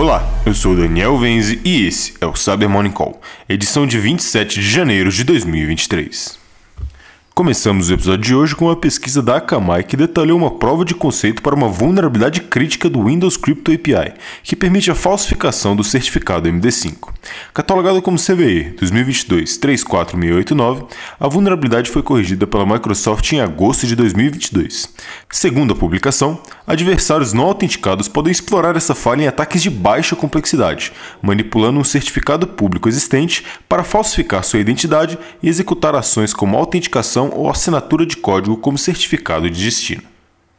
Olá, eu sou Daniel Venzi e esse é o Cyber Morning Call, edição de 27 de janeiro de 2023. Começamos o episódio de hoje com uma pesquisa da Akamai que detalhou uma prova de conceito para uma vulnerabilidade crítica do Windows Crypto API, que permite a falsificação do certificado MD5. Catalogada como CVE 2022-34689, a vulnerabilidade foi corrigida pela Microsoft em agosto de 2022. Segundo a publicação, adversários não autenticados podem explorar essa falha em ataques de baixa complexidade, manipulando um certificado público existente para falsificar sua identidade e executar ações como autenticação ou assinatura de código como certificado de destino.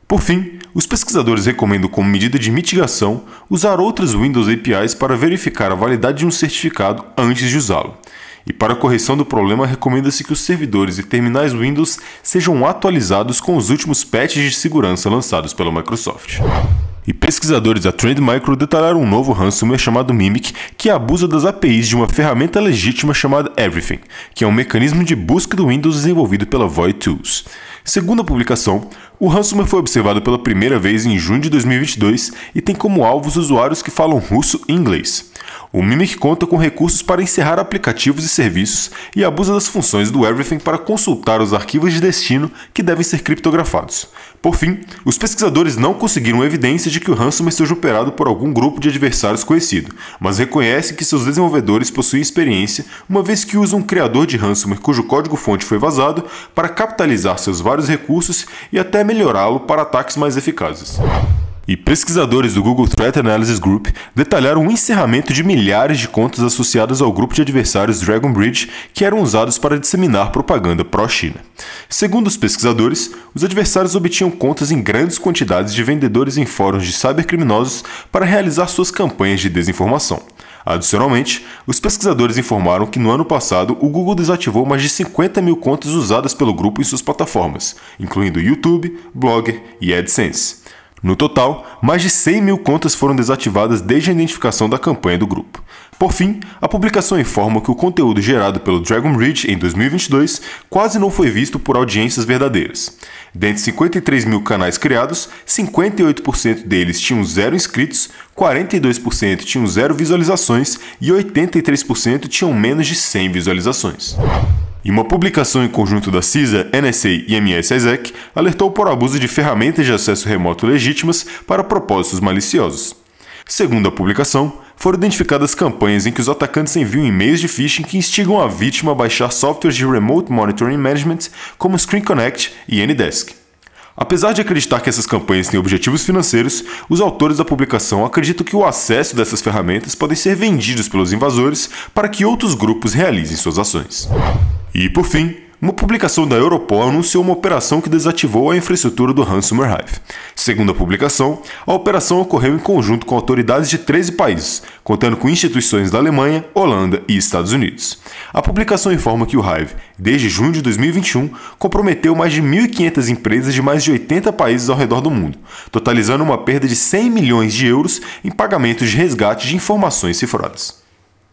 Por fim, os pesquisadores recomendam como medida de mitigação usar outras Windows APIs para verificar a validade de um certificado antes de usá-lo. E para a correção do problema, recomenda-se que os servidores e terminais Windows sejam atualizados com os últimos patches de segurança lançados pela Microsoft. E pesquisadores da Trend Micro detalharam um novo ransomware chamado Mimic que abusa das APIs de uma ferramenta legítima chamada Everything, que é um mecanismo de busca do Windows desenvolvido pela Void Tools. Segundo a publicação, o ransomware foi observado pela primeira vez em junho de 2022 e tem como alvos usuários que falam russo e inglês. O Mimic conta com recursos para encerrar aplicativos e serviços e abusa das funções do Everything para consultar os arquivos de destino que devem ser criptografados. Por fim, os pesquisadores não conseguiram evidência de que o ransomware seja operado por algum grupo de adversários conhecido, mas reconhecem que seus desenvolvedores possuem experiência, uma vez que usam um criador de ransomware cujo código-fonte foi vazado para capitalizar seus vários recursos e até melhorá-lo para ataques mais eficazes. E pesquisadores do Google Threat Analysis Group detalharam o encerramento de milhares de contas associadas ao grupo de adversários Dragon Bridge que eram usados para disseminar propaganda pró-China. Segundo os pesquisadores, os adversários obtinham contas em grandes quantidades de vendedores em fóruns de cybercriminosos para realizar suas campanhas de desinformação. Adicionalmente, os pesquisadores informaram que no ano passado o Google desativou mais de 50 mil contas usadas pelo grupo em suas plataformas, incluindo YouTube, Blogger e AdSense. No total, mais de 100 mil contas foram desativadas desde a identificação da campanha do grupo. Por fim, a publicação informa que o conteúdo gerado pelo Dragon Ridge em 2022 quase não foi visto por audiências verdadeiras. Dentre 53 mil canais criados, 58% deles tinham zero inscritos, 42% tinham zero visualizações e 83% tinham menos de 100 visualizações. E uma publicação em conjunto da CISA, NSA e MS-ISAC alertou por abuso de ferramentas de acesso remoto legítimas para propósitos maliciosos. Segundo a publicação, foram identificadas campanhas em que os atacantes enviam e-mails de phishing que instigam a vítima a baixar softwares de Remote Monitoring Management como Screen Connect e Anydesk. Apesar de acreditar que essas campanhas têm objetivos financeiros, os autores da publicação acreditam que o acesso dessas ferramentas podem ser vendidos pelos invasores para que outros grupos realizem suas ações. E por fim, uma publicação da Europol anunciou uma operação que desativou a infraestrutura do Ransomware Hive. Segundo a publicação, a operação ocorreu em conjunto com autoridades de 13 países, contando com instituições da Alemanha, Holanda e Estados Unidos. A publicação informa que o Hive, desde junho de 2021, comprometeu mais de 1.500 empresas de mais de 80 países ao redor do mundo, totalizando uma perda de 100 milhões de euros em pagamentos de resgate de informações cifradas.